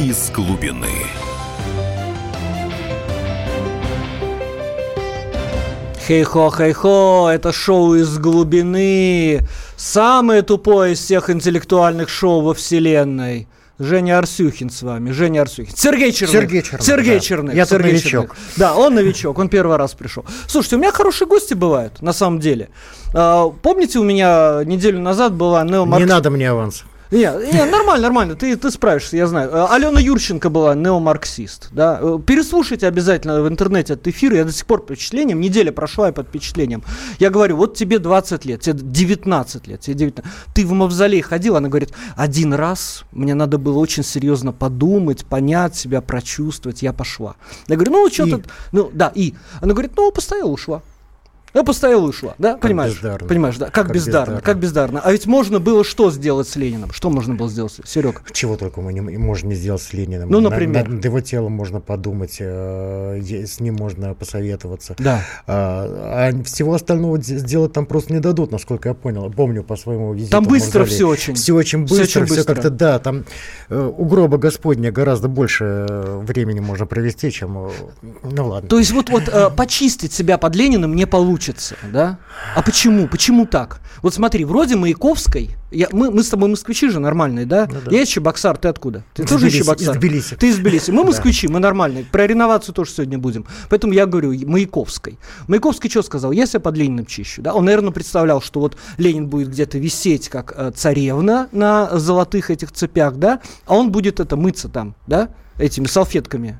из глубины. Хей-хо, хей-хо, это шоу из глубины. Самое тупое из всех интеллектуальных шоу во вселенной. Женя Арсюхин с вами. Женя Арсюхин. Сергей Черных. Сергей Черных. Сергей да. Черных. Я Сергей новичок. Черных. Да, он новичок, он первый раз пришел. Слушайте, у меня хорошие гости бывают, на самом деле. А, помните, у меня неделю назад была неомаркс... Не надо мне аванс. Не, не, нормально, нормально, ты, ты справишься, я знаю. Э, Алена Юрченко была неомарксист, да. Э, Переслушайте обязательно в интернете этот эфир, я до сих пор под впечатлением, неделя прошла я под впечатлением. Я говорю, вот тебе 20 лет, тебе 19 лет, тебе 19. Ты в мавзолей ходил, она говорит, один раз мне надо было очень серьезно подумать, понять себя, прочувствовать, я пошла. Я говорю, ну, что И? то ну, да, и. Она говорит, ну, постояла, ушла. Я постояла и ушла, да, понимаешь? бездарно. Понимаешь, да, как, Как бездарно, бездарно. как бездарно. А ведь можно было что сделать с Лениным? Что можно было сделать, Серега? Чего только мы не можем не сделать с Лениным. Ну, На- например? Над, его телом можно подумать, э, с ним можно посоветоваться. Да. А, а всего остального сделать там просто не дадут, насколько я понял. Помню по своему визиту. Там быстро все очень. Все очень быстро, очень все быстро. как-то, да, там э, у гроба Господня гораздо больше э, времени можно провести, чем, э, ну ладно. То есть вот, вот э, почистить себя под Лениным не получится, да? А почему? Почему так? Вот смотри, вроде Маяковской, я, мы, мы с тобой москвичи же нормальные, да? Ну да. Я из Чебоксар, ты откуда? Ты Из тоже из Тбилиси, Чебоксар? из Тбилиси. Ты из Тбилиси. Мы москвичи, мы нормальные. Про реновацию тоже сегодня будем. Поэтому я говорю Маяковской. Маяковский что сказал? Я себя под Лениным чищу, да? Он, наверное, представлял, что вот Ленин будет где-то висеть, как э, царевна на золотых этих цепях, да? А он будет это мыться там, да? Этими салфетками.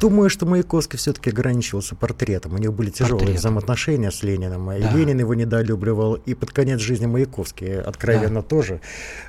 Думаю, что Маяковский все-таки ограничивался портретом. У них были тяжелые Портретом. взаимоотношения с Лениным. И Да. Ленин его недолюбливал. И под конец жизни Маяковский откровенно тоже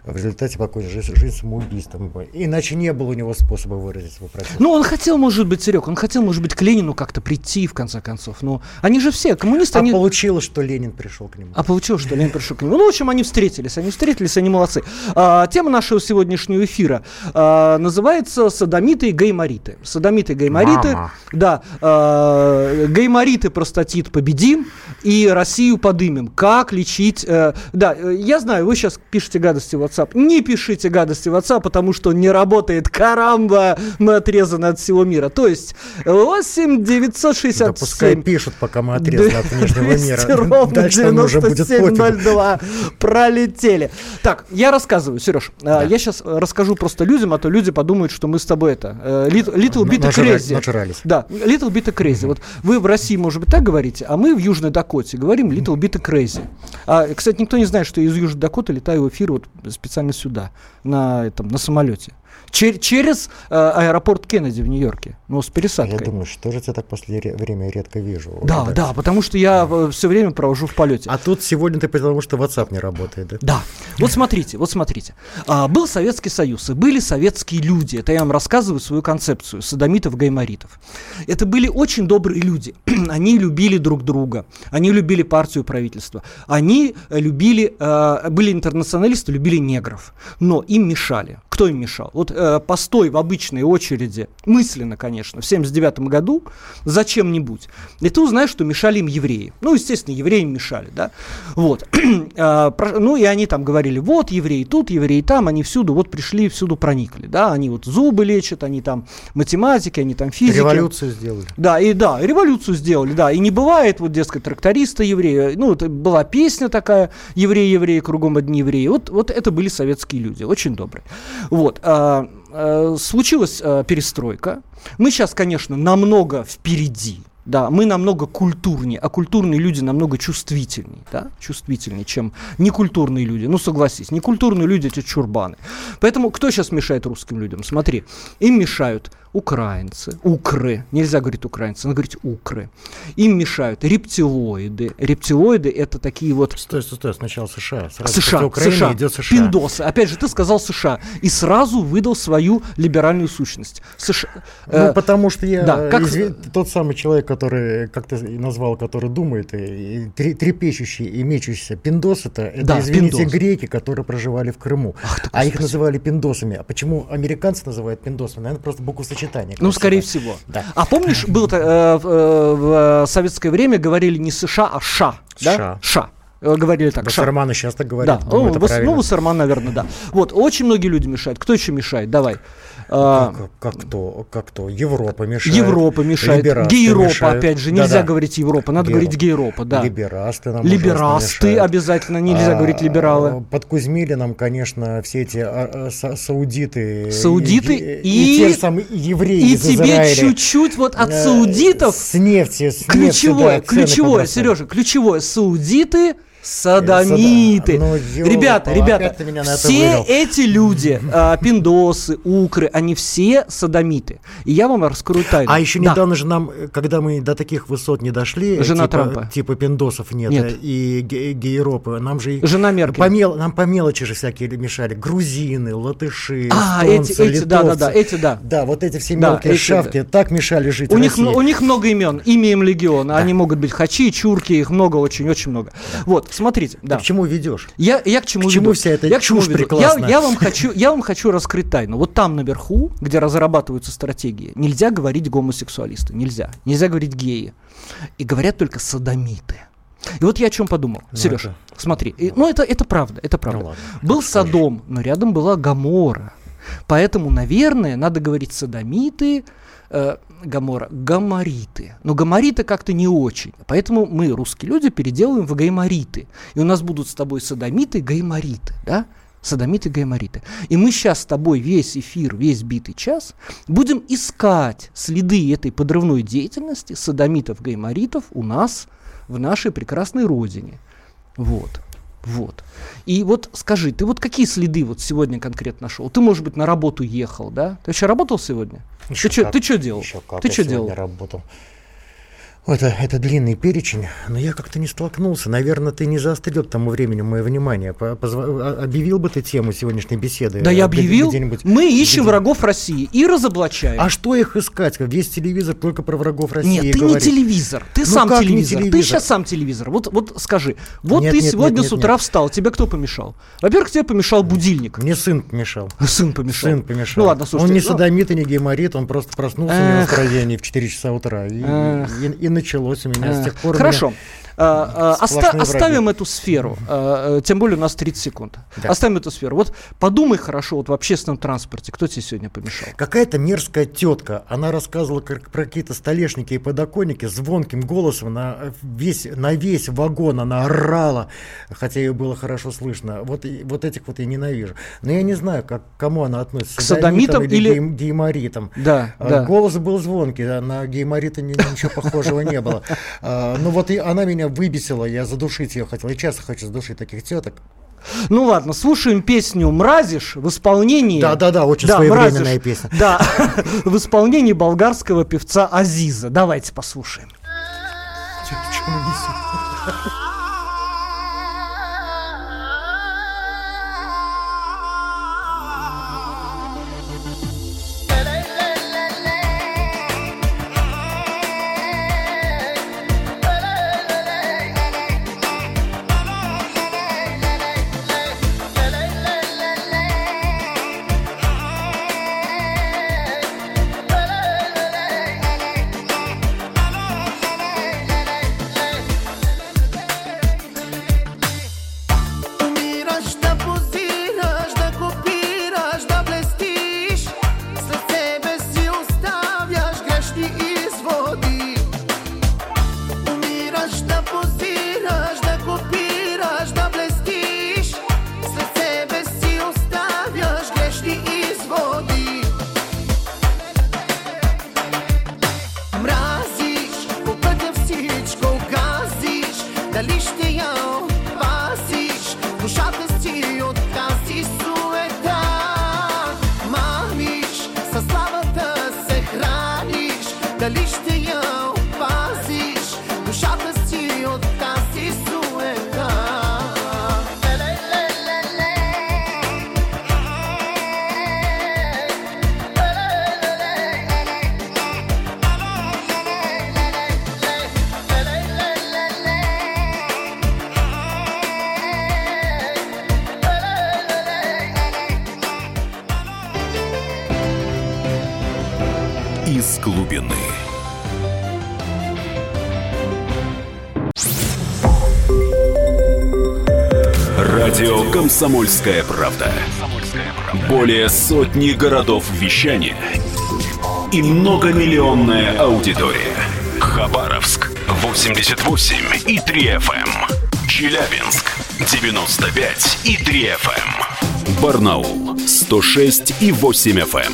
в результате покончил жизнь, жизнь самоубийством. Иначе не было у него способа выразить свой протест. Ну, он хотел, может быть, Серег, он хотел, может быть, к Ленину как-то прийти, в конце концов. Но они же все, коммунисты, а они... получилось, что Ленин пришел к нему. А получилось, что Ленин пришел к нему. Ну, в общем, они встретились, они встретились, они молодцы. А, тема нашего сегодняшнего эфира а, называется «Садомиты и геймориты». Садомиты и геймориты. Мама. Да. а, геймориты, простатит победим и Россию подымем. Как лечить... э, да, э, я знаю, вы сейчас пишете гадости в WhatsApp. Не пишите гадости в WhatsApp, потому что он не работает. Карамба, мы отрезаны от всего мира. То есть 8 967... Да пускай пишут, пока мы отрезаны от внешнего 200 мира. Дальше нам уже будет пофиг. 9702 пролетели. Так, я рассказываю, Сереж. Да. Я сейчас расскажу просто людям, а то люди подумают, что мы с тобой это... э, Lit- Little bit crazy. Да, little bit crazy. Вот вы в России, может быть, так говорите, а мы в Южной Дакоте говорим little bit crazy. А, кстати, никто не знает, что я из Южной Дакоты летаю в эфир вот специально сюда, на, этом, на самолете. Чер- через э, аэропорт Кеннеди в Нью-Йорке. Ну, с пересадкой. Я думаю, что же я так после ре- время редко вижу. Да, Да. да, потому что я все время провожу в полете. А тут сегодня ты потому что WhatsApp не работает, да? Да. Вот смотрите, вот смотрите. А, был Советский Союз, и были советские люди. Это я вам рассказываю свою концепцию садомитов, гайморитов. Это были очень добрые люди. Они любили друг друга. Они любили партию и правительство. Они э, любили, э, были интернационалисты, любили негров. Но им мешали. Кто им мешал? Вот э, постой в обычной очереди, мысленно, конечно, в 79 году, зачем-нибудь. И ты узнаешь, что мешали им евреи. Ну, естественно, евреи мешали, да. Вот. А, про- ну, и они там говорили, вот евреи тут, евреи там, они всюду, вот пришли, всюду проникли, да. Они вот зубы лечат, они там математики, они там физики. Революцию сделали. Да, и да, революцию сделали, да. И не бывает, вот, дескать, тракториста еврея. Ну, это была песня такая, евреи, евреи, кругом одни евреи. Вот, вот это были советские люди, очень добрые. Вот. а, случилась а, перестройка. Мы сейчас, конечно, намного впереди. Да, мы намного культурнее, а культурные люди намного чувствительнее, да, чувствительнее, чем некультурные люди. Ну, согласись, некультурные люди эти чурбаны. Поэтому кто сейчас мешает русским людям? Смотри, им мешают украинцы, укры, нельзя говорить украинцы, надо говорить укры. Им мешают рептилоиды. Рептилоиды это такие вот Стой, стой, стой, сначала США. Сразу США, после Украины США, идет США. пиндосы. Опять же, ты сказал США и сразу выдал свою либеральную сущность. США, Ну, э, потому что я да, как- изв- тот самый человек, который, как ты и назвал, который думает, и, и тре- трепещущий и мечущийся пиндос, это, это Да, извините, пиндос. греки, которые проживали в Крыму. Ах а их называли пиндосами. А почему американцы называют пиндосами? Наверное, просто буквосочетание. Ну, красивое. скорее всего. Да. А помнишь, было э, в, э, в, э, советское время говорили не США, а ша. Да? Ша. Ша. Э, говорили так. Басарманы сейчас так говорят. Да, ну, бас, ну, Басарман, наверное, да. Вот, очень многие люди мешают. Кто еще мешает? Давай. А, как, как кто? Как кто? Европа мешает. Европа мешает. Гейропа, опять же. Нельзя да, говорить Европа, надо Гейропа. говорить гейропа, да. Либерасты нам Либерасты обязательно, нельзя а, говорить либералы. Подкузмили нам, конечно, все эти а, а, саудиты. Саудиты и, и, и те самые евреи И тебе чуть-чуть вот от э, саудитов. С нефти, с ключевое, нефти, да, ключевое, Сережа, ключевое. Саудиты Садомиты. Ну, ребята, ребята, все эти люди, э, пиндосы, укры, они все садомиты. И я вам раскрою тайну. А еще да. недавно же нам, когда мы до таких высот не дошли, Жена типа, Трампа. типа пиндосов нет, нет. и ге- гейропы, нам же... Жена Меркель. По мел, нам по мелочи же всякие мешали. Грузины, латыши, а, эстонцы, эти, эти, да, да, да, эти, да. Да, вот эти все мелкие да, шавки да. так мешали жить у них, у них много имен, имя им легион. Да. Они могут быть хачи, чурки, их много, очень-очень много. Да. Вот, смотрите. Да. Ты к чему ведешь? Я, я к чему К чему веду? вся эта я чушь прекрасная? Я, я, вам хочу, я вам хочу раскрыть тайну. Вот там наверху, где разрабатываются стратегии, нельзя говорить гомосексуалисты, нельзя. Нельзя говорить геи. И говорят только садомиты. И вот я о чем подумал. Ну, Сереж, это... смотри. И, ну, это, это правда, это правда. Ну, ладно, Был Содом, но рядом была Гамора. Поэтому, наверное, надо говорить садомиты, э, Гамора, гамориты. Но гамориты как-то не очень. Поэтому мы, русские люди, переделываем в гаймориты. И у нас будут с тобой садомиты, гаймориты, да? Садомиты, гаймориты. И мы сейчас с тобой весь эфир, весь битый час будем искать следы этой подрывной деятельности садомитов, гайморитов у нас в нашей прекрасной родине. Вот. Вот. И вот скажи, ты вот какие следы вот сегодня конкретно нашел? Ты, может быть, на работу ехал, да? Ты вообще работал сегодня? Еще ты, что делал? Еще как ты что делал? работал. Это, это длинный перечень, но я как-то не столкнулся. Наверное, ты не заострил к тому времени мое внимание. Позв... А, объявил бы ты тему сегодняшней беседы? Да, я объявил. Мы ищем где... врагов России и разоблачаем. А что их искать? Весь телевизор только про врагов России Нет, ты говорит. не телевизор. Ты ну, сам телевизор. телевизор. Ты сейчас сам телевизор. Вот, вот скажи. Вот нет, ты нет, сегодня нет, нет, с утра нет. встал. Тебе кто помешал? Во-первых, тебе помешал будильник. Мне сын помешал. Сын помешал. Сын помешал. Ну ладно, слушайте. Он не ну... садомит и не геморит, он просто проснулся Эх. в настроении в 4 часа утра. И, и, и началось у меня с тех пор Хорошо. А, а, оста- оставим эту сферу, а, тем более у нас 30 секунд. Да. Оставим эту сферу. Вот подумай хорошо, вот в общественном транспорте, кто тебе сегодня помешал? Какая-то мерзкая тетка, она рассказывала как, про какие-то столешники и подоконники, звонким голосом на весь, на весь вагон она орала, хотя ее было хорошо слышно. Вот, вот этих вот я ненавижу. Но я не знаю, как, к кому она относится. К садомитам или, или... Гей, гейморитам. Да, да. Голос был звонкий, а на гейморита ничего похожего не было. Ну вот она меня выбесила, я задушить ее хотел. Я часто хочу задушить таких теток. Ну ладно, слушаем песню «Мразишь» в исполнении... Да-да-да, очень да, своевременная мразишь, песня. Да, в исполнении болгарского певца Азиза. Давайте послушаем. Чего несет? Волны. Радио Комсомольская правда". Более сотни городов вещания и многомиллионная аудитория. Хабаровск 88 и 3 FM. Эм. Челябинск 95 и 3 FM. Эм. Барнаул 106 и 8 FM.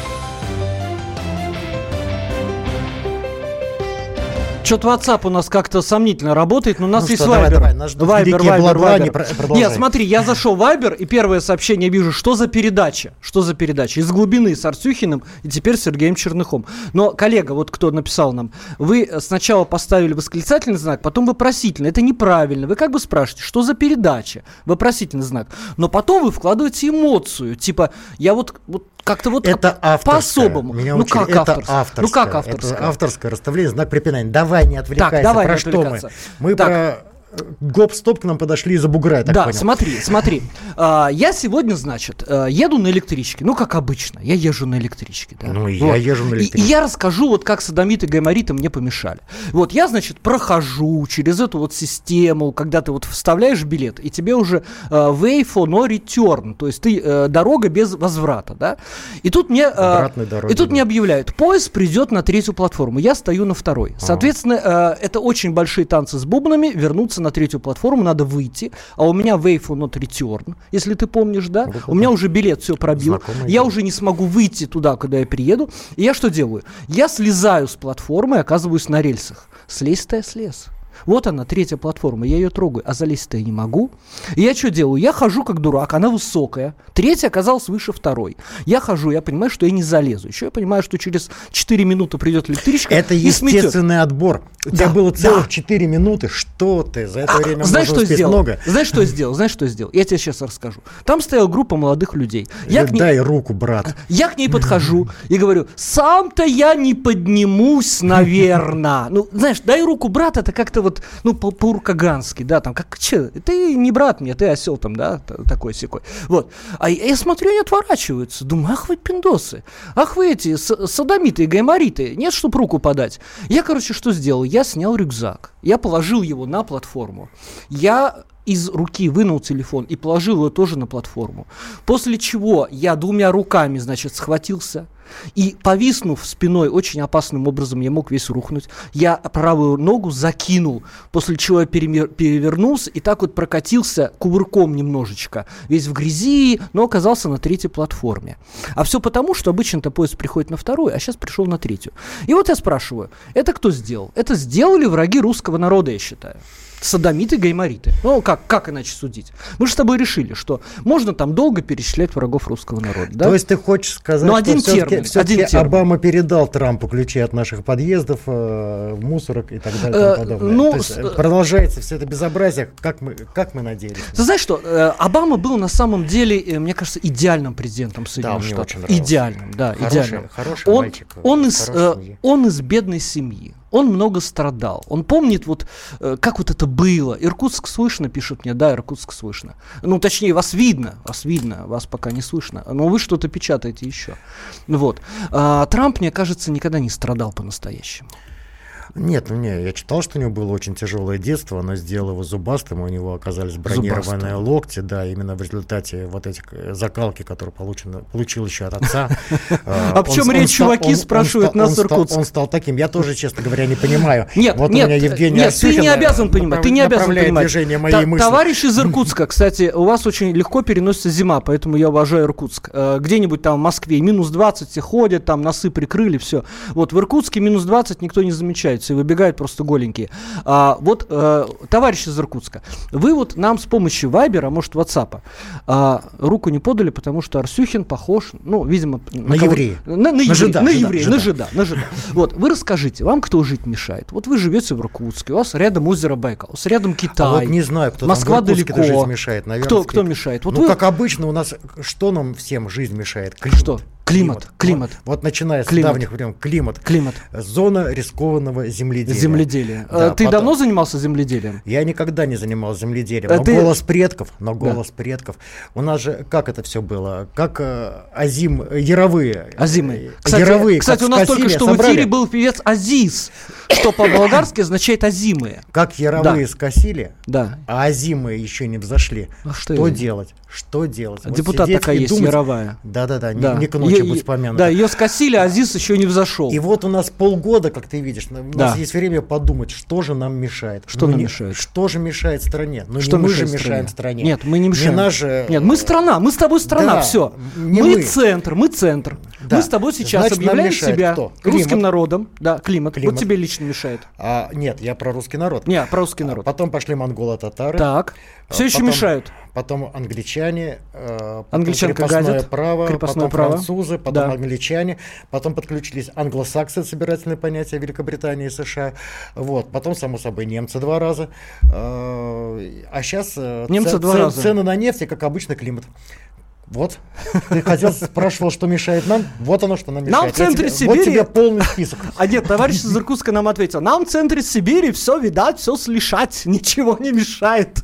Что-то WhatsApp у нас как-то сомнительно работает, но у нас ну есть что, Viber. Давай, давай, Viber, Viber, Viber. Не про- Нет, смотри, я зашел в Viber, и первое сообщение вижу, что за передача? Что за передача? Из глубины с Арсюхиным и теперь с Сергеем Черныхом. Но, коллега, вот кто написал нам, вы сначала поставили восклицательный знак, потом вопросительный. Это неправильно. Вы как бы спрашиваете, что за передача? Вопросительный знак. Но потом вы вкладываете эмоцию. Типа, я вот, вот как-то вот Это по-особому. Меня ну как это авторское? авторское. Ну как авторское? Это авторское расставление, знак препинания. Давай не отвлекайся. Так, давай про не что мы? Мы Так. про гоп-стоп к нам подошли из-за бугра, я так да, понял. смотри, смотри. А, я сегодня, значит, э, еду на электричке. Ну, как обычно. Я езжу на электричке. Да. Ну, и я езжу на И- электричке. И, я расскажу, вот как садомиты и гаймориты мне помешали. Вот, я, значит, прохожу через эту вот систему, когда ты вот вставляешь билет, и тебе уже э, way for no return, то есть ты э, дорога без возврата, да. И тут мне... э, дороги и тут нет. мне объявляют, поезд придет на третью платформу, я стою на второй. Соответственно, э, это очень большие танцы с бубнами, вернуться на третью платформу, надо выйти, а у меня for not return, если ты помнишь, да, Ну, у меня уже билет все пробил, Знакомое я уже не смогу выйти туда, куда я приеду, и я что делаю? Я слезаю с платформы и оказываюсь на рельсах. Слезть-то я слез. Вот она, третья платформа, я ее трогаю, а залезть-то я не могу. И я что делаю? Я хожу как дурак, она высокая. Третья оказалась выше второй. Я хожу, я понимаю, что я не залезу. Еще я понимаю, что через 4 минуты придет электричка Это и сметет. естественный отбор. У Да, тебя было целых да. 4 минуты. Что ты? За это время Знаешь, что сделал? много. Знаешь, что я сделал? Знаешь, что сделал? Я тебе сейчас расскажу. Там стояла группа молодых людей. Я к ней- Дай руку, брат. Я к ней подхожу и говорю, сам-то я не поднимусь, наверное. Ну, знаешь, дай руку брат, это как-то вот, ну, по- по-уркагански, да, там, как, че, ты не брат мне, ты осел там, да, такой секой. Вот. А я, я смотрю, они отворачиваются. Думаю, ах вы пиндосы, ах вы эти садомиты и гаймориты, нет, чтоб руку подать. Я, короче, что сделал? Я снял рюкзак, я положил его на платформу. Я из руки вынул телефон и положил его тоже на платформу. После чего я двумя руками, значит, схватился. И повиснув спиной очень опасным образом, я мог весь рухнуть. Я правую ногу закинул, после чего я перемер- перевернулся и так вот прокатился кувырком немножечко. Весь в грязи, но оказался на третьей платформе. А все потому, что обычно-то поезд приходит на вторую, а сейчас пришел на третью. И вот я спрашиваю, это кто сделал? Это сделали враги русского народа, я считаю. Садомиты, гаймориты. Ну, как, как иначе судить? Мы же с тобой решили, что можно там долго перечислять врагов русского народа. Да? То есть ты хочешь сказать, Ну, что один все-таки, термин, один термин. Обама передал Трампу ключи от наших подъездов, э, мусорок и так далее и Э, тому подобное. ну, То есть, с- э, продолжается все это безобразие, как мы, как мы надеялись. Ты знаешь что, э, Обама был на самом деле, э, мне кажется, идеальным президентом Соединенных мне Штатов. Идеальным, да, Хороший- идеальным. хороший он, мальчик, он, из, э, он из бедной семьи. Он много страдал. Он помнит, вот, э, как вот это было. Иркутск слышно, пишут мне. Да, Иркутск слышно. Ну, точнее, вас видно. Вас видно, вас пока не слышно. Но вы что-то печатаете еще. Вот. А, Трамп, мне кажется, никогда не страдал по-настоящему. Нет, ну не, я читал, что у него было очень тяжелое детство, оно сделало его зубастым, у него оказались бронированные Зубастым. локти, да, именно в результате вот этих э, закалки, которые получено, получил еще от отца. Э, Об чем речь, чуваки, спрашивают нас Иркутск. Он стал таким, я тоже, честно говоря, не понимаю. Нет, Вот у нет, меня Евгений нет, ты не э, обязан понимать, ты не обязан понимать. движение моей мысли. Товарищ из Иркутска, кстати, у вас очень легко переносится зима, поэтому я уважаю Иркутск. Э, Где-нибудь там в Москве минус 20 все ходят, там носы прикрыли, все. Вот в Иркутске минус 20 никто не замечает, все выбегают просто голенькие. А, вот, э, товарищ из Иркутска, вы вот нам с помощью Вайбера, а может Ватсапа, а, руку не подали, потому что Арсюхин похож, ну, видимо... На кого- еврея. На, на еврея, жида, на еврея, жида. на жида, на жида. Вот, вы расскажите, вам кто жить мешает? Вот вы живете в Иркутске, у вас рядом озеро Байкал, у вас рядом Китай. А вот не знаю, кто Москва там в Иркутске далеко. жизнь мешает. Наверное, Кто, кто мешает? Вот ну, вы- как обычно, у нас что нам всем жизнь мешает? Климат. Что? Климат, климат. Вот, вот начиная Климат. с давних времен, климат. Климат. Зона рискованного земледелия. Земледелие. Да, Э, Ты потом- давно занимался земледелием? Я никогда не занимался земледелием. А но ты- голос предков, но голос предков. У нас же как это все было? Как э, Азим, яровые. Азимы. Э, Кстати, яровые, кстати у нас только что в собрали. эфире был певец Азиз, что по-болгарски означает Азимые. Как яровые скосили, Да. а азимы еще не взошли. А что что делать? Что делать? Вот Депутат такая есть, думать- Яровая. Да-да-да, не, Да. не к ночи Е- будь помянуто. Да, ее скосили, а Азиз еще не взошел. И вот у нас полгода, как ты видишь, у Да. нас есть время подумать, что же нам мешает. Что Ну, нам не- мешает? Что же мешает стране? Ну Что не мы же мешаем стране. Нет, мы не мешаем. наш же- Нет, мы страна, мы с тобой страна, Да, все. не мы, мы. центр, мы центр. Да. Мы с тобой сейчас Значит, объявляем себя кто? русским Климат. народом. Да, климат. Климат. Вот тебе лично мешает. А, нет, я про русский народ. Не, про русский А народ. Потом пошли монголо-татары. Так. А Все еще потом- мешают. Потом англичане, э, потом Англичанка крепостное гадит, право, крепостное потом право. французы, потом Да. англичане, потом подключились англосаксы, собирательное понятие Великобритании и США, вот, потом, само собой, немцы два раза, Э, а сейчас Немцы два раза. цены на нефть и, как обычно, климат. Вот, ты хотел, спрашивал, что мешает нам, вот оно, что нам Нам мешает. в центре тебе- Вот Сибири- тебе полный список. А нет, товарищ из Иркутска нам ответил, нам в центре Сибири все видать, все слышать, ничего не мешает.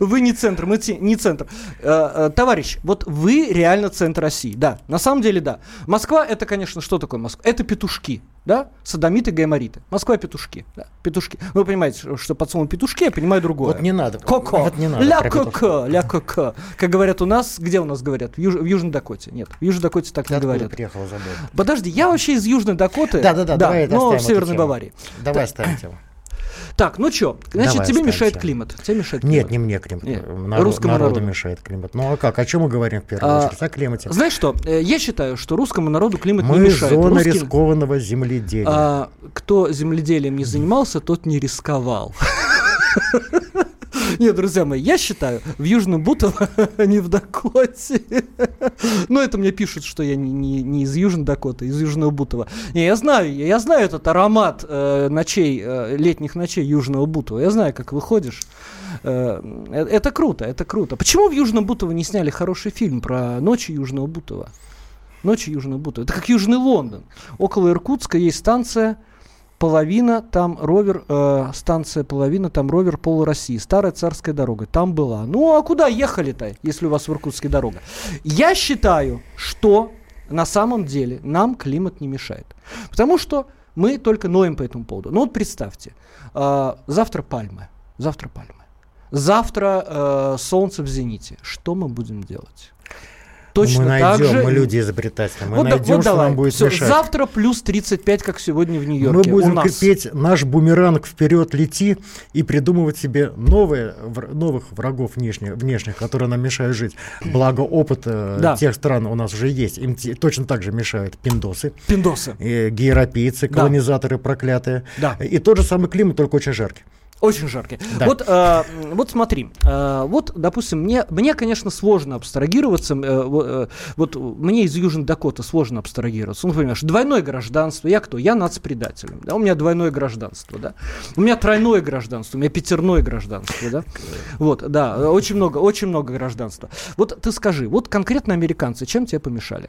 Вы не центр, мы не центр. Э, э, Товарищ, вот вы реально центр России, да, на самом деле да. Москва это, конечно, что такое Москва? Это петушки, да, садомиты, гаймориты. Москва петушки, да, петушки. Вы понимаете, что- под словом петушки я понимаю другое. Вот не надо. Коко. Вот не надо Ля коко, ля коко. Как говорят у нас, где у нас говорят? В, Юж- в Южной Дакоте. Нет, в Южной Дакоте так Ты не говорят. приехала, забыл. Подожди, я вообще из Южной Дакоты. Да-да-да, давай но в Северной. Баварии. Давай оставим тему. Так, ну что, значит, Давай тебе мешает тему. климат. Тебе мешает климат. Нет, не мне климат. Нет, Народ- русскому народу народу. мешает климат. Ну а как? О чем мы говорим в первую А, очередь? О климате. Знаешь что, э, я считаю, что русскому народу климат не Мы мешает. зона Русским- рискованного земледелия. а, кто земледелием не занимался, тот не рисковал. Нет, друзья мои, я считаю, в Южном Бутово, а не в Дакоте. Но это мне пишут, что я не, не- не из Южной Дакоты, из Южного Бутова. Не, я знаю, я знаю этот аромат э, ночей, э, летних ночей Южного Бутова. Я знаю, как выходишь. Э, э, это круто, это круто. Почему в Южном Бутово не сняли хороший фильм про ночи Южного Бутова? Ночи Южного Бутова. Это как Южный Лондон. Около Иркутска есть станция половина, там ровер, э, станция половина, там ровер Пол России. Старая царская дорога. Там была. Ну, а куда ехали-то, если у вас в Иркутске дорога? Я считаю, что на самом деле нам климат не мешает. Потому что мы только ноем по этому поводу. Ну вот представьте, э, завтра пальмы. Завтра пальмы. Завтра э, солнце в зените. Что мы будем делать? Точно мы так найдем, же. мы люди изобретательные. Мы Вот найдем, вот что давай. нам будет Всё, мешать. Завтра плюс 35, как сегодня в мы Нью-Йорке. у будем нас. петь наш бумеранг вперед лети и придумывать себе новые, новых врагов внешних, внешних, которые нам мешают жить. Благо опыт э, Да. тех стран у нас уже есть. Им точно так же мешают пиндосы, Пиндосы. э, гейропейцы, Да. колонизаторы проклятые. Да. И тот же самый климат, только очень жаркий. Очень жаркие. Да. Вот, э, вот смотри, э, вот, допустим, мне, мне, конечно, сложно абстрагироваться. э, э, вот мне из Южной Дакоты сложно абстрагироваться. Ну, понимаешь, двойное гражданство. Я кто? Я нацпредатель. Да, у меня двойное гражданство, да. У меня тройное гражданство, у меня пятерное гражданство, да. Вот, да, э, очень много, очень много гражданства. Вот ты скажи, вот конкретно американцы чем тебе помешали?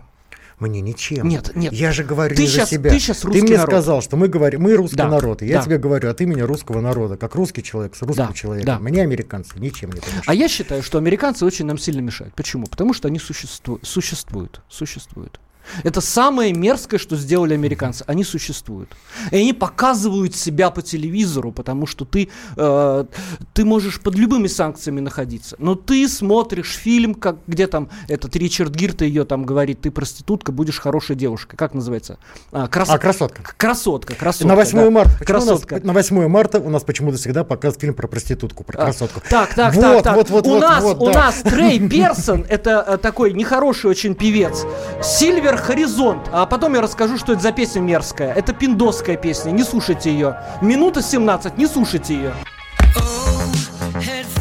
Мне ничем. Нет, нет. Я же говорю Ты не щас- за себя. ты щас русский мне народ. сказал, что мы говорим, мы русский Да, народ. И я да. тебе говорю от имени русского народа, как русский человек с русским Да, человеком. да. Мне американцы ничем не помешают. А я считаю, что американцы очень нам сильно мешают. Почему? Потому что они существу- существуют. Существуют. Это самое мерзкое, что сделали американцы. Они существуют. И они показывают себя по телевизору, потому что ты, э, ты можешь под любыми санкциями находиться. Но ты смотришь фильм, как, где там этот Ричард Гирт ее там говорит, ты проститутка, будешь хорошей девушкой. Как называется? А, крас- А, красотка. Красотка, красотка. на 8 да. марта. Почему у нас Красотка. на 8 марта у нас почему-то всегда показывают фильм про проститутку, про А, красотку. Так, так, Вот, так, так. вот, вот, у вот, нас, вот, у да. нас Трей Персон, это э, такой нехороший очень певец. Сильвер Хоризонт. А потом я расскажу, что это за песня мерзкая. Это пиндосская песня, не слушайте ее. Минута 17, не слушайте ее. Oh,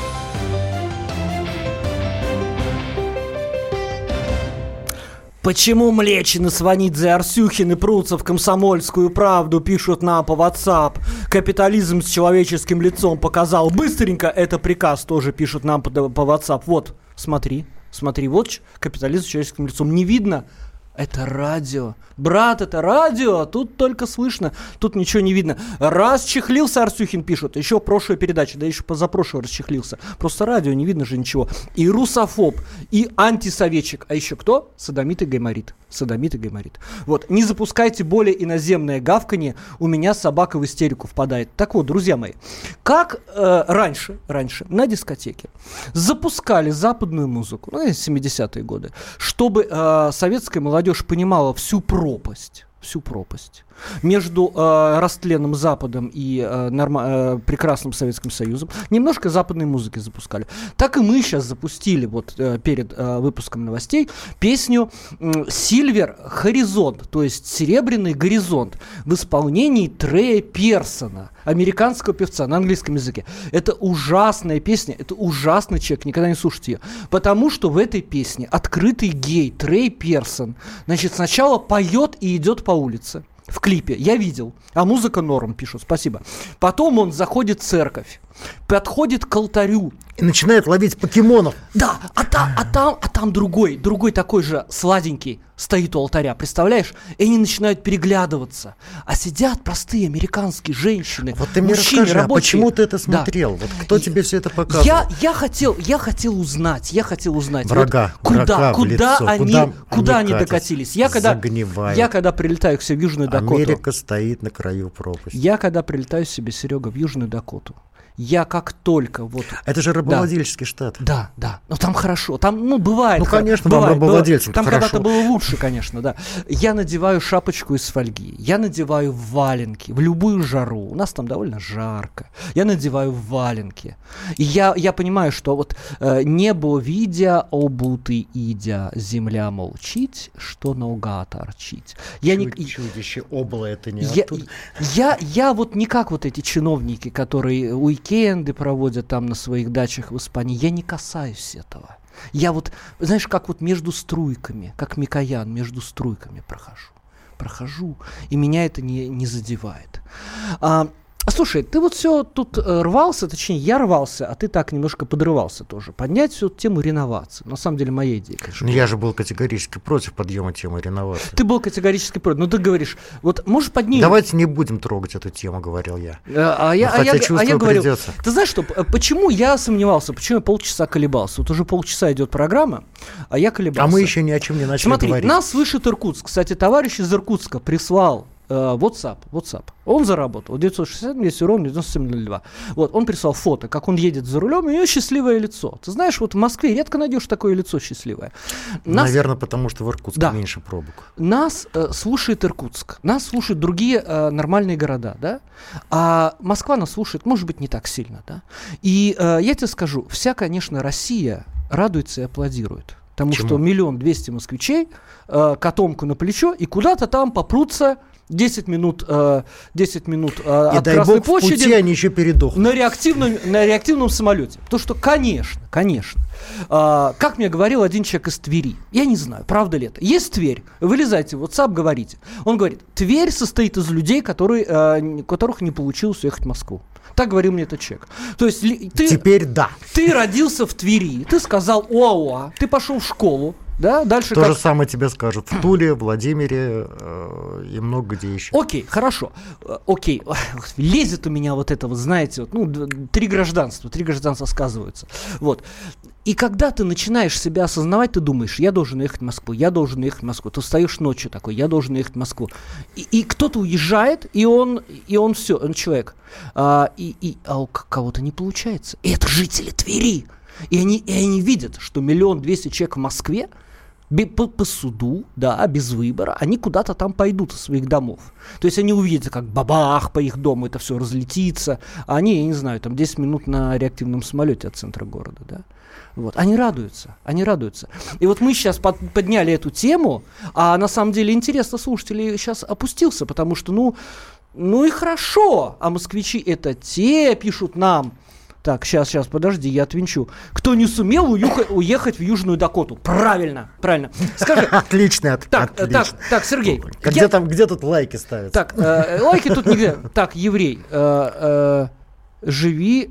Почему Млечин и Сванидзе Арсюхин и прутся в комсомольскую правду, пишут нам по WhatsApp. Капитализм с человеческим лицом показал. Быстренько это приказ, тоже пишут нам по, по WhatsApp. Вот, смотри, смотри, вот капитализм с человеческим лицом. Не видно? Это радио. Брат, это радио, а тут только слышно, тут ничего не видно. Расчехлился Арсюхин, пишут. Еще прошлая передача, да еще позапрошлой расчехлился. Просто радио, не видно же ничего. И русофоб, и антисоветчик. А еще кто? Садомит и гайморит. Садомит и гайморит. Вот, не запускайте более иноземное гавканье, у меня собака в истерику впадает. Так вот, друзья мои, как э, раньше, раньше на дискотеке запускали западную музыку, ну, 70-е годы, чтобы э, советская молодежь понимала всю пропасть, всю пропасть между э, растленным Западом и э, норма- э, прекрасным Советским Союзом. Немножко западной музыки запускали. Так и мы сейчас запустили вот э, перед э, выпуском новостей песню «Сильвер Хоризонт», то есть «Серебряный горизонт» в исполнении Трея Персона, американского певца на английском языке. Это ужасная песня, это ужасный человек, никогда не слушайте ее. Потому что в этой песне открытый гей Трей Персон, значит, сначала поет и идет по улице в клипе. Я видел. А музыка норм, пишут. Спасибо. Потом он заходит в церковь, подходит к алтарю. И начинает ловить покемонов. Да, а, та, а, там, а там другой, другой такой же сладенький стоит у алтаря, представляешь? И они начинают переглядываться. А сидят простые американские женщины, Вот ты мне мужчины, расскажи, а рабочие. почему ты это Да. смотрел? Вот кто И- тебе все это показывал? Я, я хотел, я хотел узнать, я хотел узнать, вот Врага, куда, врага куда лицо, они, куда куда, они они докатились. Я когда, я когда прилетаю к себе в Южную Дакоту, Америка стоит на краю пропасти. я когда прилетаю себе, Серега, в Южную Дакоту, я как только вот Это же рабовладельческий штат. да, да. Ну там хорошо. Там, ну, бывает. Ну, конечно, бывает, рабовладельцам, бывает. Там когда-то было лучше, конечно, да. Я надеваю шапочку из фольги. Я надеваю валенки в любую жару. У нас там довольно жарко. Я надеваю валенки. И я, я понимаю, что вот э, небо видя, обутый идя, земля молчить, что наугад орчить. Я не, Чуд- Чудище, обло это не я, оттуда. я, я вот не как вот эти чиновники, которые уикенды проводят там на своих дачах в Испании. Я не касаюсь этого. Я вот, знаешь, как вот между струйками, как Микоян, между струйками прохожу. Прохожу, и меня это не, не задевает. А, Слушай, ты вот все тут э, рвался, точнее, я рвался, а ты так немножко подрывался тоже. Поднять всю тему реновации. На самом деле, моя идея, конечно. Ну, я же был категорически против подъема темы реновации. Ты был категорически против. Ну, ты говоришь, вот можешь поднять... Давайте не будем трогать эту тему, говорил я. Э, А я, Ну, а я, г- а чувствую, я говорил, придется. ты знаешь что, почему я сомневался, почему я полчаса колебался? Вот уже полчаса идет программа, а я колебался. А мы еще ни о чем не начали Смотри, говорить. нас слышит Иркутск. Кстати, товарищ из Иркутска прислал WhatsApp, WhatsApp. Он заработал 960 200 ровно 9702. Вот, он прислал фото, как он едет за рулем, и у него счастливое лицо. Ты знаешь, вот в Москве редко найдешь такое лицо счастливое. Нас, Наверное, потому что в Иркутске Да. меньше пробок. нас э, слушает Иркутск, нас слушают другие э, нормальные города, да, а Москва нас слушает, может быть, не так сильно, да. И э, я тебе скажу, вся, конечно, Россия радуется и аплодирует. Потому Чему? что миллион двести москвичей, э, котомку на плечо, и куда-то там попрутся 10 минут, э, 10 минут э, И от дай Красной бог, в площади пути они еще передохнут. на реактивном, на реактивном самолете. Потому что, конечно, конечно, а, как мне говорил один человек из Твери, я не знаю, правда ли это, есть Тверь, вылезайте в WhatsApp, говорите. Он говорит, Тверь состоит из людей, которые, у которых не получилось уехать в Москву. Так говорил мне этот человек. То есть ты, Теперь да. ты родился в Твери, ты сказал ОАУА, ты пошел в школу, да, дальше То как... же самое тебе скажут в Туле, Владимире э, и много где еще. Окей, хорошо. Э, Окей, лезет у меня вот это, вот знаете, вот, ну, три гражданства, три гражданства сказываются. Вот. И когда ты начинаешь себя осознавать, ты думаешь, я должен ехать в Москву, я должен ехать в Москву. Ты встаешь ночью такой, я должен ехать в Москву. И, и кто-то уезжает, и он, и он все, он человек. А, и, и, а у кого-то не получается. И это жители Твери. И они, и они видят, что миллион двести человек в Москве по, по суду, да, без выбора, они куда-то там пойдут из своих домов. То есть они увидят, как бабах по их дому это все разлетится. А они, я не знаю, там 10 минут на реактивном самолете от центра города, да. Вот. Они радуются, они радуются. И вот мы сейчас под- подняли эту тему, а на самом деле интересно слушателей сейчас опустился, потому что, ну, ну и хорошо, а москвичи это те пишут нам. Так, сейчас, сейчас, подожди, я отвинчу. Кто не сумел уюха- уехать в Южную Дакоту? Правильно, правильно. Скажи, Отличный от, так, э, так, отлично. так, Сергей. Как я- Где, там, где тут лайки ставятся? Так, э, лайки тут нигде. Так, еврей, э, э, живи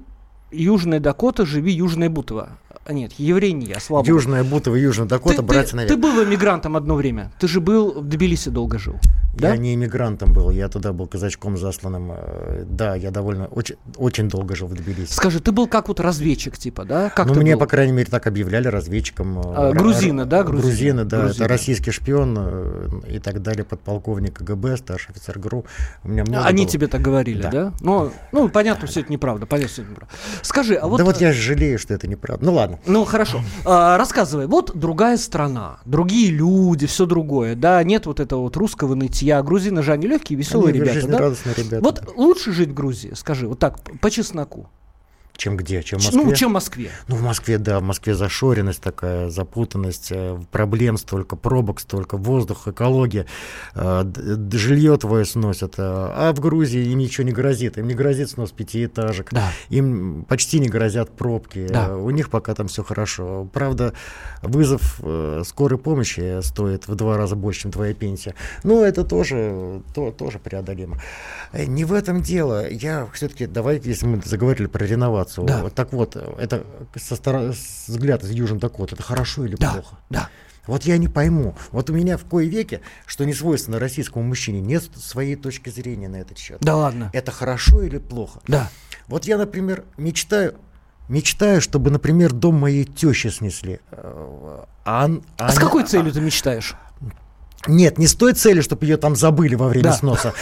Южная Дакота, живи Южная Бутово. А нет, еврей не я, слава богу. Южная Бутова Южная Дакота, ты, братья наверх. ты был эмигрантом одно время. Ты же был в Тбилиси долго жил. Да? Я не иммигрантом был, я туда был казачком засланным. э, Да, я довольно, очень, очень долго жил в Тбилиси. Скажи, ты был как вот разведчик, типа, да? Как ну, мне, был? по крайней мере, так объявляли разведчиком. э, А, р- да, грузины? Грузины, да. Грузины. Это российский шпион э, и так далее, подполковник КГБ, старший офицер ГРУ. У меня много Они было. тебе так говорили, да? Да. Ну, ну, понятно, все это неправда. Понятно, все это неправда. Скажи, а вот... да вот я жалею, что это неправда. Ну ладно. Ну, хорошо. А, рассказывай. Вот другая страна, другие люди, все другое. Да, нет вот этого вот русского нытья. Грузины же они легкие, веселые Они ребята, да? жизнерадостные ребята. Вот лучше жить в Грузии, скажи, вот так, по чесноку. Чем где? Чем в Москве? Ну, чем в Москве. Ну, в Москве, да, в Москве зашоренность такая, запутанность, э, проблем столько, пробок столько, воздух, экология, э, жилье твое сносят. э, А в Грузии им ничего не грозит. Им не грозит снос пятиэтажек. Да. Им почти не грозят пробки. Да. У них пока там все хорошо. Правда, вызов скорой помощи стоит в два раза больше, чем твоя пенсия. Но это тоже, то, тоже преодолимо. Не в этом дело. Я все-таки, давайте, если мы заговорили про реновацию. Да. вот Так вот, это со стороны, с взгляда из Южной Дакоты, это хорошо или Да, плохо? да. Вот я не пойму. Вот у меня в кое веке, что не свойственно российскому мужчине, нет своей точки зрения на этот счет. Да ладно. Это хорошо или плохо? Да. Вот я, например, мечтаю, мечтаю, чтобы, например, дом моей тещи снесли. Э, А, он- А с какой целью ты мечтаешь? Нет, не с той целью, чтобы ее там забыли во время Да. сноса.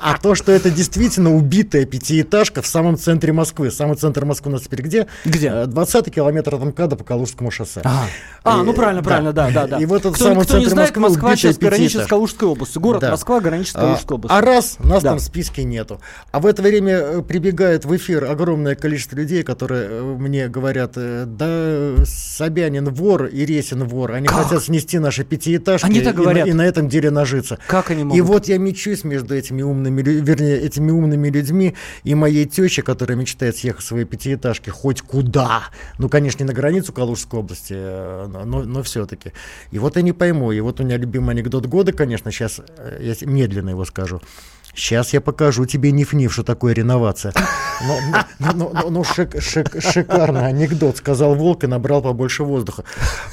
А то, что это действительно убитая пятиэтажка в самом центре Москвы. Самый центр Москвы у нас теперь где? Где? Э, 20 километр от МКАДа по Калужскому шоссе. Ага. А, ну правильно, правильно, да, да, да. И вот это в самом центре знает, Москвы Москва сейчас граничит с. Калужской областью. Город. Москва граничит с А, Калужской областью. а раз нас там в списке нету. А в это время э, прибегает в эфир огромное количество людей, которые э, мне говорят, э, да Собянин вор и Ресин вор. Они хотят снести наши пятиэтажки Они так и на- говорят. и на этом деле нажиться. Как они И могут? вот я мечусь между этими умными, вернее, этими умными людьми и моей тещей, которая мечтает съехать в свои пятиэтажки хоть куда. Ну, конечно, не на границу Калужской области, э, но, но все-таки. И вот я не пойму. И вот у меня любимый анекдот года, конечно, сейчас я с- медленно его скажу. Сейчас я покажу тебе ниф-ниф, что такое реновация. Ну, ну, ну, ну, ну, шик- шик- шикарный анекдот, сказал Волк и набрал побольше воздуха.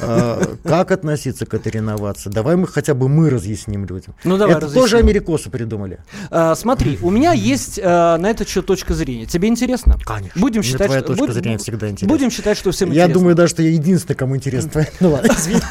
А, Как относиться к этой реновации? Давай мы хотя бы мы разъясним людям. Ну, давай Это разъясним. тоже америкосы придумали. А, смотри, у меня есть а, на этот счет точка зрения. Тебе интересно? Конечно. Будем Мне считать, твоя что точка буд- зрения всегда интересна. Будем считать, что всем Я интересно. думаю, даже, что я единственный, кому интересно. Ну ладно, извини.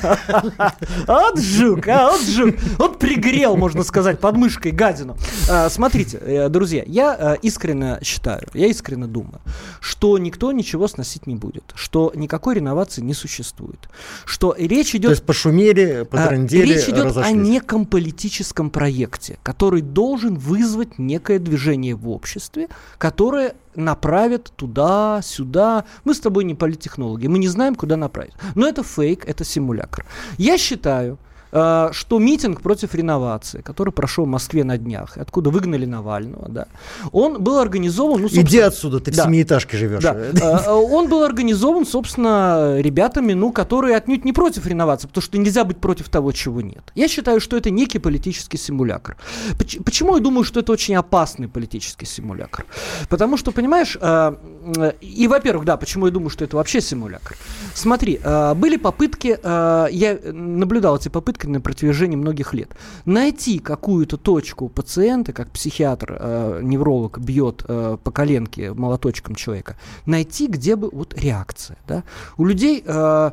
Вот жук, а, жук. Вот пригрел, можно сказать, под мышкой гадину. А, смотрите, э, друзья, я э, искренне считаю, я искренне думаю, что никто ничего сносить не будет, что никакой реновации не существует, что речь То идет есть пошумели, а, потрындели, Речь идет о разошлись. неком политическом проекте, который должен вызвать некое движение в обществе, которое направит туда, сюда. Мы с тобой не политтехнологи, мы не знаем, куда направить. Но это фейк, это симулятор. Я считаю, э, что митинг против реновации, который прошел в Москве на днях, откуда выгнали Навального, да, он был организован... Ну, Иди отсюда, ты в Да. семиэтажке живешь. да. Э, Он был организован, собственно, ребятами, ну, которые отнюдь не против реновации, потому что нельзя быть против того, чего нет. Я считаю, что это некий политический симулятор. Поч- Почему я думаю, что это очень опасный политический симулятор? Потому что, понимаешь, э, э, и, во-первых, да, почему я думаю, что это вообще симулятор? Смотри, э, были попытки, э, я наблюдал эти попытки на протяжении многих лет. Найти какую-то точку пациента, как психиатр, э, невролог бьет э, по коленке молоточком человека, найти, где бы вот реакция. Да? У людей э,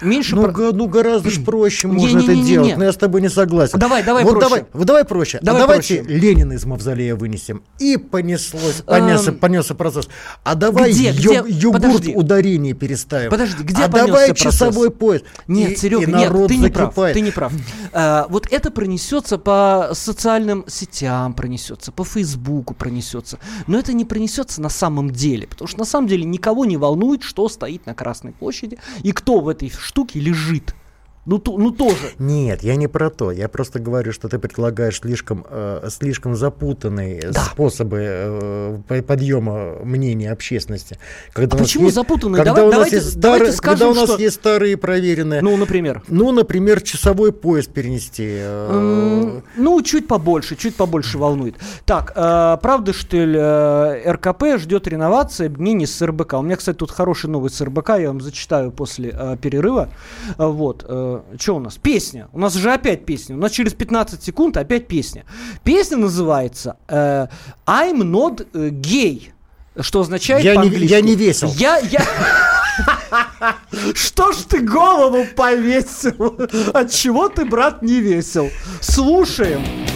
меньше... Ну, про- ну, гораздо ж проще можно это Не-не-не-не-не. делать. Но я с тобой не согласен. Давай, давай вот проще. Давай, вот давай проще. Давай а давайте проще. Ленина из мавзолея вынесем. И понеслось, понесся, Эм, понесся процесс. А давай где, ё- где? йогурт Подожди. ударение переставим. Подожди, где А давай процесс? часовой поезд. Нет, И- Серега, и нет, народ ты не прав, ты не прав. А, вот это пронесется по социальным сетям, пронесется, по Фейсбуку пронесется, но это не пронесется на самом деле, потому что на самом деле никого не волнует, что стоит на Красной площади и кто в этой штуке лежит. Ну, ту- ну тоже. Нет, я не про то. Я просто говорю, что ты предлагаешь слишком, э, слишком запутанные Да. способы э, по- подъема мнения общественности. Когда А почему есть- запутанные? Когда Давай- у нас давайте- есть давайте старые, скажем, когда у нас что- есть старые проверенные. Ну, например. Ну, например, часовой поезд перенести. э, М, Ну, чуть побольше, чуть побольше волнует. Так, э, правда, что э, РКП ждет реновации объединения с РБК. У меня, кстати, тут хороший новый с РБК, я вам зачитаю после э, перерыва. Э, вот, что у нас? Песня. У нас же опять песня. У нас через 15 секунд опять песня. Песня называется э, I'm not э, gay. Что означает Я не- я не весел. Я, я... Что ж ты голову повесил? От чего ты, брат, не весел? Слушаем. Из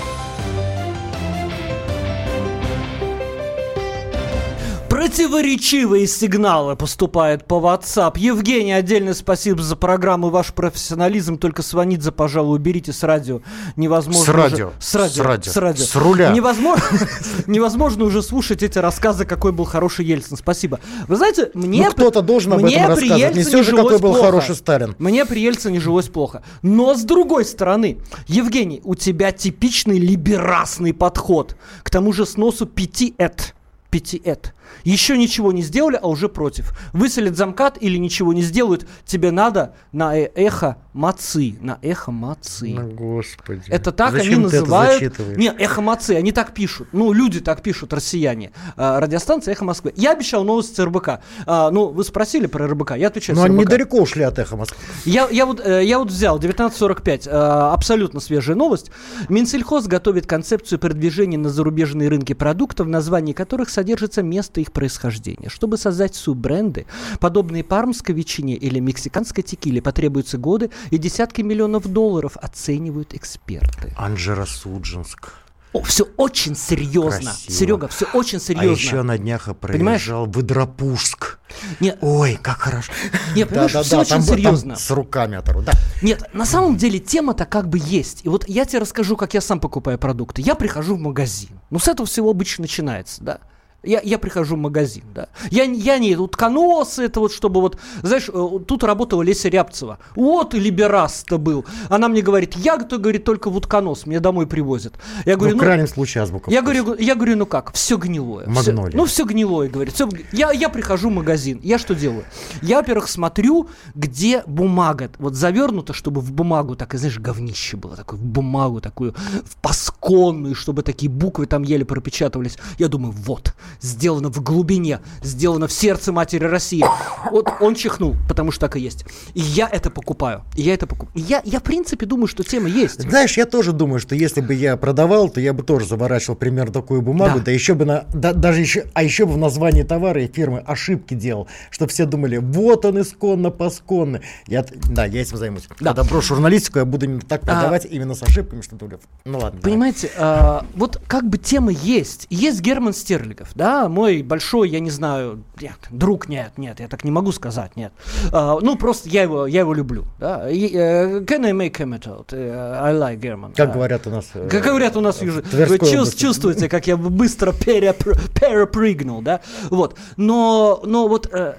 Противоречивые сигналы поступают по WhatsApp. Евгений, отдельное спасибо за программу и ваш профессионализм. Только звонить-за, пожалуй, уберите с радио. Невозможно С радио. уже- С радио. С радио. С, радио. С руля. Невозможно, невозможно уже слушать эти рассказы, какой был хороший Ельцин. Спасибо. Вы знаете, мне... Ну, кто-то должен об мне этом при рассказывать. Не Ельцине все же, какой был плохо. хороший Сталин. Мне при Ельцине жилось плохо. Но с другой стороны, Евгений, у тебя типичный либерасный подход. К тому же сносу пяти эт. Пяти эт. Еще ничего не сделали, а уже против. Выселят замкат или ничего не сделают, тебе надо на э- эхо мацы. На эхо мацы. Ну, господи. Это так Зачем они ты это называют. зачитываешь? Не, эхо Москвы, они так пишут. Ну, люди так пишут, россияне. А, радиостанция Эхо Москвы. Я обещал новость с РБК. А, ну, вы спросили про РБК, я отвечаю Но они недалеко ушли от эхо Москвы. Я, я, вот, э, я вот взял 1945, э, абсолютно свежая новость. Минсельхоз готовит концепцию продвижения на зарубежные рынки продуктов, в названии которых содержится место место их происхождения. Чтобы создать суббренды, подобные пармской ветчине или мексиканской текиле, потребуются годы и десятки миллионов долларов, оценивают эксперты. Анжера Суджинск. О, все очень серьезно. Красиво. Серега, все очень А серьезно. еще на днях я Понимаешь? проезжал Выдропушск. Нет, Ой, как хорошо. Нет, понимаешь, всё очень там, б- там серьезно. с руками оторву, да. Нет, на самом деле тема-то как бы есть. И вот я тебе расскажу, как я сам покупаю продукты. Я прихожу в магазин. Ну, с этого всего обычно начинается, да. Я, я прихожу в магазин, да. Я, не- я не утконосы, это вот чтобы вот, знаешь, э, тут работала Леся Рябцева. Вот и либерас-то был. Она мне говорит, я, то, говорит, только в утконос, мне домой привозят. Я Ну, говорю, в ну, крайнем случае азбука. я говорю, я говорю, ну как, все гнилое. Магнолия. ну, все гнилое, говорит. всё г- я, я прихожу в магазин. Я что делаю? Я, во-первых, смотрю, где бумага. Вот завернута, чтобы в бумагу, так, и, знаешь, говнище было, такое, в бумагу такую, в пасконную, чтобы такие буквы там еле пропечатывались. Я думаю, вот, сделано в глубине, сделано в сердце матери России. Вот он чихнул, потому что так и есть. И я это покупаю. И я это покупаю. Я, я, в принципе, думаю, что тема есть. Знаешь, я тоже думаю, что если бы я продавал, то я бы тоже заворачивал примерно такую бумагу, Да. да, еще бы на, да- даже еще, а еще бы в названии товара и фирмы ошибки делал, чтобы все думали, вот он исконно посконно. Я, да, я этим займусь. Да. Когда брошу журналистику, я буду именно так продавать, именно с ошибками, что думали, ну ладно. Понимаете, а, вот как бы тема есть. Есть Герман Стерлигов, да, мой большой, я не знаю, нет, друг, нет, нет, я так не могу сказать, нет. А, ну, просто я его, я его люблю, да. И, э, Can I make him out? Э, I like Герман. Как да. говорят у нас... э, Как говорят у нас в Южной- Тверской Вы чувс- области. чувствуете, как я быстро перепр- перепрыгнул, да? Вот. Но, но вот э,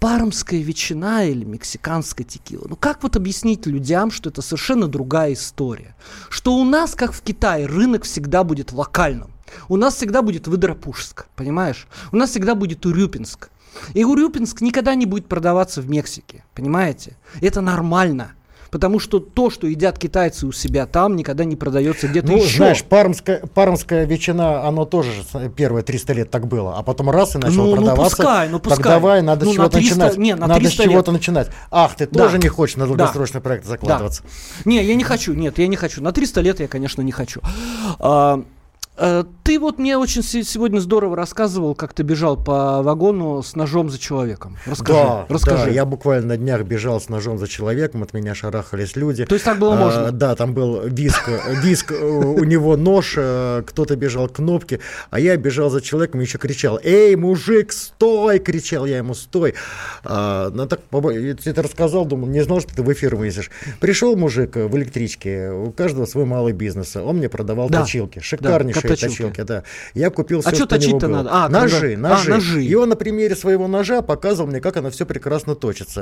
пармская ветчина или мексиканская текила, ну как вот объяснить людям, что это совершенно другая история? Что у нас, как в Китае, рынок всегда будет локальным. У нас всегда будет Выдропушск, понимаешь? У нас всегда будет Урюпинск. И Урюпинск никогда не будет продаваться в Мексике, понимаете? Это нормально. Потому что то, что едят китайцы у себя там, никогда не продается где-то Ну, еще. знаешь, пармская, пармская ветчина, оно тоже первые 300 лет так было, а потом раз и начало Ну, ну, продаваться. пускай, ну, Так пускай. давай, надо Ну, с на чего-то 300 начинать. не, на надо с 300 лет. чего-то начинать. Ах, ты Да. тоже не хочешь на Да. долгосрочный проект закладываться. Не, я не хочу, нет, я не хочу. На 300 лет я, конечно, не хочу. А, ты вот мне очень се- сегодня здорово рассказывал, как ты бежал по вагону с ножом за человеком. Расскажи, Да, расскажи. да, я буквально на днях бежал с ножом за человеком, от меня шарахались люди. То есть так было А, можно? да, там был виск, э, виск, э, у него нож, э, кто-то бежал к кнопке, а я бежал за человеком и еще кричал, эй, мужик, стой, кричал я ему, стой. А, ну так, я тебе это рассказал, думал, не знал, что ты в эфир вынесешь. Пришел мужик э, в электричке, у каждого свой малый бизнес, он мне продавал Да. точилки, шикарнейшие как точилки. точилки, да. Я купил все, А что точить-то надо? А, ножи, когда- ножи. а, ножи. И он на примере своего ножа показывал мне, как оно все прекрасно точится.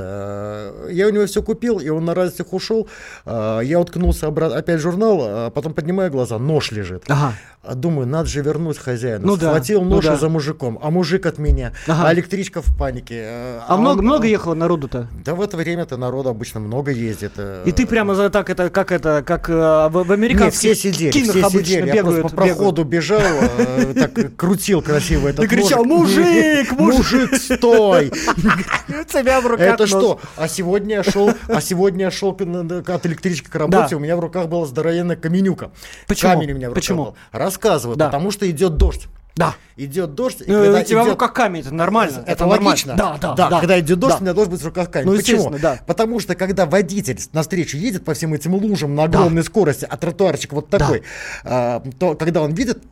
Э, Я у него все купил, и он на радостях ушел. Э, Я уткнулся обратно, опять в журнал, а потом поднимаю глаза, нож лежит. Ага. А Думаю, надо же вернуть хозяину. Ну да, Схватил ну нож да. за мужиком, а мужик от меня, Ага. а электричка в панике. э, А много, он- много ехало народу-то? Да в это время-то народу обычно много ездит. э. И ты прямо за так это, как это, как э, в, в Нет, американских все сидели, все обычно сидели. Я бегают. просто по проходу бежал, э, так крутил красиво этот И кричал. «Мужик, мужик!» Стой! Тебя в руках Это что? А сегодня я шел, а сегодня я шел от электрички к работе, Да. у меня в руках была здоровенная каменюка. Почему? Камень у меня в руках Почему? был. Рассказываю, Да. потому что идет дождь. Да. Идет дождь, и Э, когда У тебя в идет- руках камень, это нормально. это, нормально. логично. Да, да, да. когда идет дождь, да. у меня должен быть в руках камень. Ну, Почему? да. Потому что когда водитель навстречу едет по всем этим лужам на огромной скорости, а тротуарчик вот такой, а, то когда он видит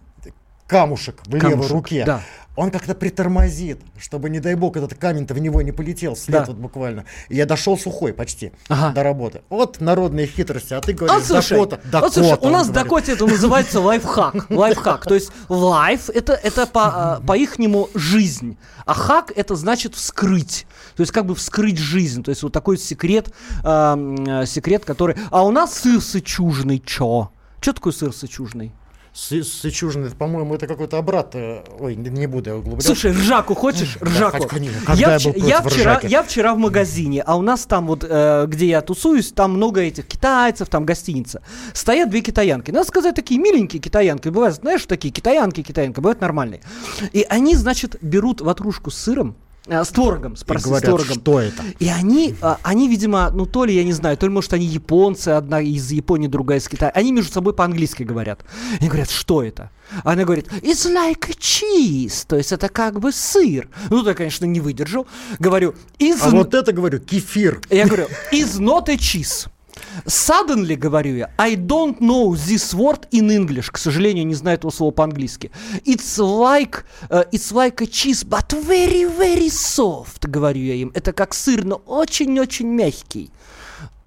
камушек в левой Камушек, руке, да. Он как-то притормозит, чтобы, не дай бог, этот камень-то в него не полетел вслед Да. вот буквально. И я дошел сухой почти Ага. до работы. Вот народные хитрости, а ты говоришь, Вот слушай, Дакота. вот слушай, Дакота, у нас в. Дакоте это называется лайфхак. Лайфхак. То есть лайф это, это по, а, по-ихнему жизнь, а хак это значит вскрыть. То есть как бы вскрыть жизнь. То есть вот такой секрет, а, а, секрет, который... А у нас сыр сычужный, чё? Что такое сыр сычужный? Сы- Сычужин, это, по-моему, это какой-то обрат. э, Ой, не, буду я углубляться. Слушай, ржаку хочешь? Ржаку. хочу, конечно. Я, я я вчера, ржаки? я вчера в магазине, а у нас там вот, э, где я тусуюсь, там много этих китайцев, там гостиница. Стоят две китаянки. Надо сказать, такие миленькие китаянки. Бывают, знаешь, такие китаянки, китаянка, бывают нормальные. И они, значит, берут ватрушку с сыром, А, с творогом, И спроси, с говорят, творогом. что это? И они, а, они, видимо, ну то ли, я не знаю, то ли, может, они японцы, одна из Японии, другая из Китая. Они между собой по-английски говорят. Они говорят, что это? Она говорит, it's like a cheese, то есть это как бы сыр. Ну, я, конечно, не выдержал. Говорю, is... А вот это, говорю, кефир. Я говорю, is not a cheese. Suddenly, говорю я, I don't know this word in English. К сожалению, не знаю этого слова по-английски. It's like, э, it's like a cheese, but very, very soft, говорю я им. Это как сыр, но очень-очень мягкий.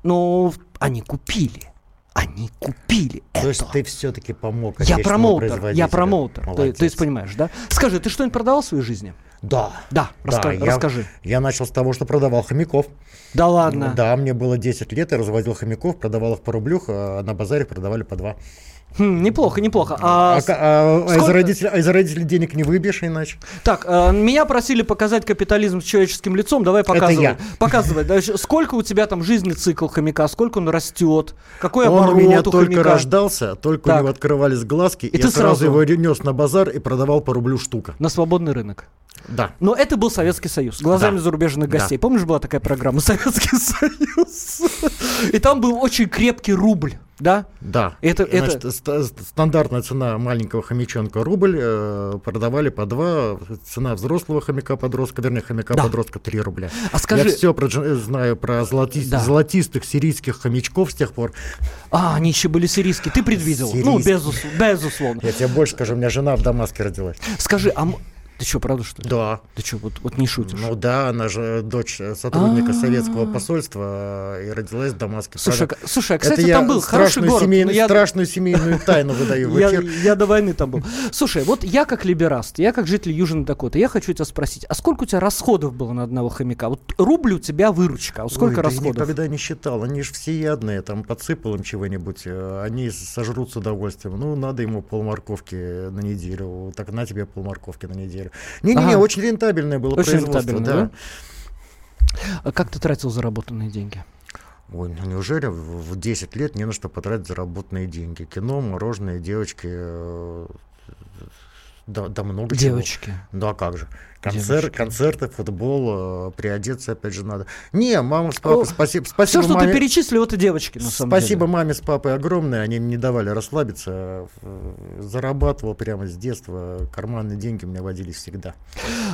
Но они купили. Они купили То это. есть ты все-таки помог Я промоутер, я промоутер. Ты, Молодец. то есть понимаешь, да? Скажи, ты что-нибудь продавал в своей жизни? Да. Да, раска- я- расскажи. Я начал с того, что продавал хомяков. Да ладно. Да, мне было 10 лет, я разводил хомяков, продавал их по рублю, а на базаре продавали по два. Хм, неплохо, неплохо. А, А, а- а из родителей, а из родителей денег не выбьешь иначе. Так, э, меня просили показать капитализм с человеческим лицом. Давай показывай. я. Показывай. Дальше. Сколько у тебя там жизненный цикл хомяка? Сколько он растет? Какой Он у оборот меня у только хомяка? рождался, только Так. у него открывались глазки, И я ты сразу его нес на базар и продавал по рублю штука. На свободный рынок. Да. Но это был Советский Союз. Глазами Да. зарубежных Да. гостей. Помнишь, была такая программа Советский Союз? И там был очень крепкий рубль. Да? Да. Это- это- Значит, ста- стандартная цена маленького хомячонка рубль, э, продавали по два, цена взрослого хомяка подростка, вернее, хомяка Да. подростка 3 рубля. А скажи- Я все знаю про золоти- Да. золотистых сирийских хомячков с тех пор. А, они еще были сирийские. Ты предвидел? Ну, Сирийские. безус- безусловно. Я тебе больше скажу, у меня жена в Дамаске родилась. Скажи, а ты что, правда, что ли? Да. Ты что, вот, вот не шутишь? Ну да, она же дочь сотрудника А. советского посольства э, и родилась в Дамаске. Слушай, Правда, а- слушай, а, это кстати, я там был хороший город. семейную- я- страшную семейную тайну выдаю в Я, эфир. я до войны там был. Слушай, вот я как либераст, я как житель Южной Дакоты, я хочу тебя спросить, а сколько у тебя расходов было на одного хомяка? Вот рубль у тебя выручка, а сколько Ой, да я расходов? никогда не считал. Они же всеядные, там подсыпал им чего-нибудь, э, они сожрут с удовольствием. Ну, надо ему полморковки на неделю. Так на тебе полморковки на неделю. Не-не-не, Ага. очень рентабельное было Очень производство. рентабельное, да. А как ты тратил заработанные деньги? Ой, ну неужели в в 10 лет не на что потратить заработанные деньги? Кино, мороженое, девочки. э, Да, да много чего. Девочки. Ну а как же? Девочки. концерты, футбол, э, приодеться опять же надо. Не, мама с папой, О, спасибо, Все, спасибо что маме. ты перечислил, это девочки, на самом Спасибо деле. маме с папой огромное, они мне не давали расслабиться. Э, Зарабатывал прямо с детства, карманные деньги у меня водились всегда.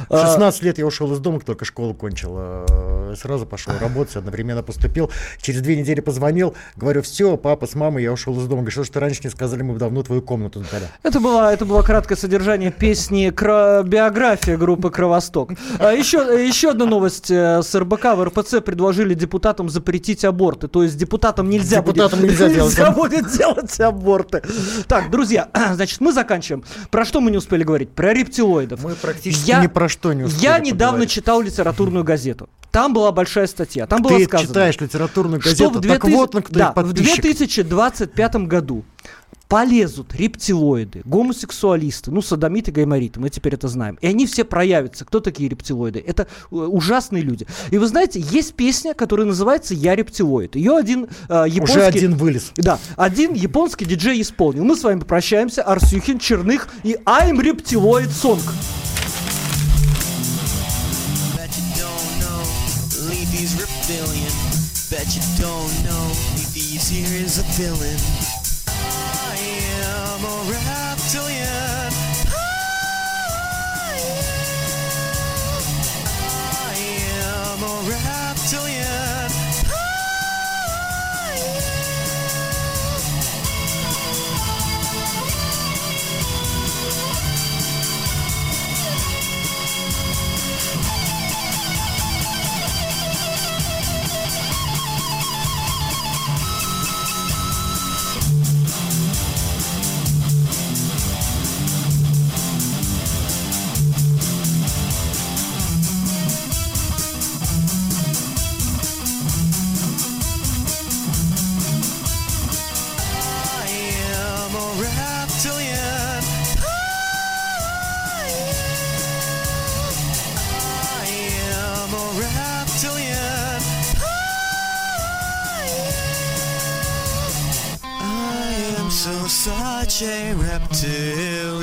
В А, 16 лет я ушел из дома, только школу кончил. э, Сразу пошел работать, одновременно поступил. Через две недели позвонил, говорю, все, папа с мамой, я ушел из дома. Говорю, что ж ты раньше не сказали, мы бы давно твою комнату сдали. Это было, это было краткое содержание песни «Кра- «Биография» группы «Кровосток». А еще, еще одна новость э, с РБК. В РПЦ предложили депутатам запретить аборты. То есть депутатам нельзя, Депутатам будет, нельзя делать. нельзя будет делать аборты. Так, друзья, значит, мы заканчиваем. Про что мы не успели говорить? Про рептилоидов. Мы практически Я- ни про что не успели Я недавно поговорить. читал литературную газету. Там была большая статья. Там было Ты сказано, читаешь литературную что газету, в, так 2000 вот на да, в подписчик. 2025 году полезут рептилоиды, гомосексуалисты, ну, садомиты, гаймориты, мы теперь это знаем. И они все проявятся. Кто такие рептилоиды? Это э, ужасные люди. И вы знаете, есть песня, которая называется «Я рептилоид». Ее один э, японский... Уже один вылез. Да, один японский диджей исполнил. Мы с вами прощаемся. Арсюхин, Черных и I'm Reptiloid Song. Bet you don't know, know, Leafy's here is a villain. around. Reptile.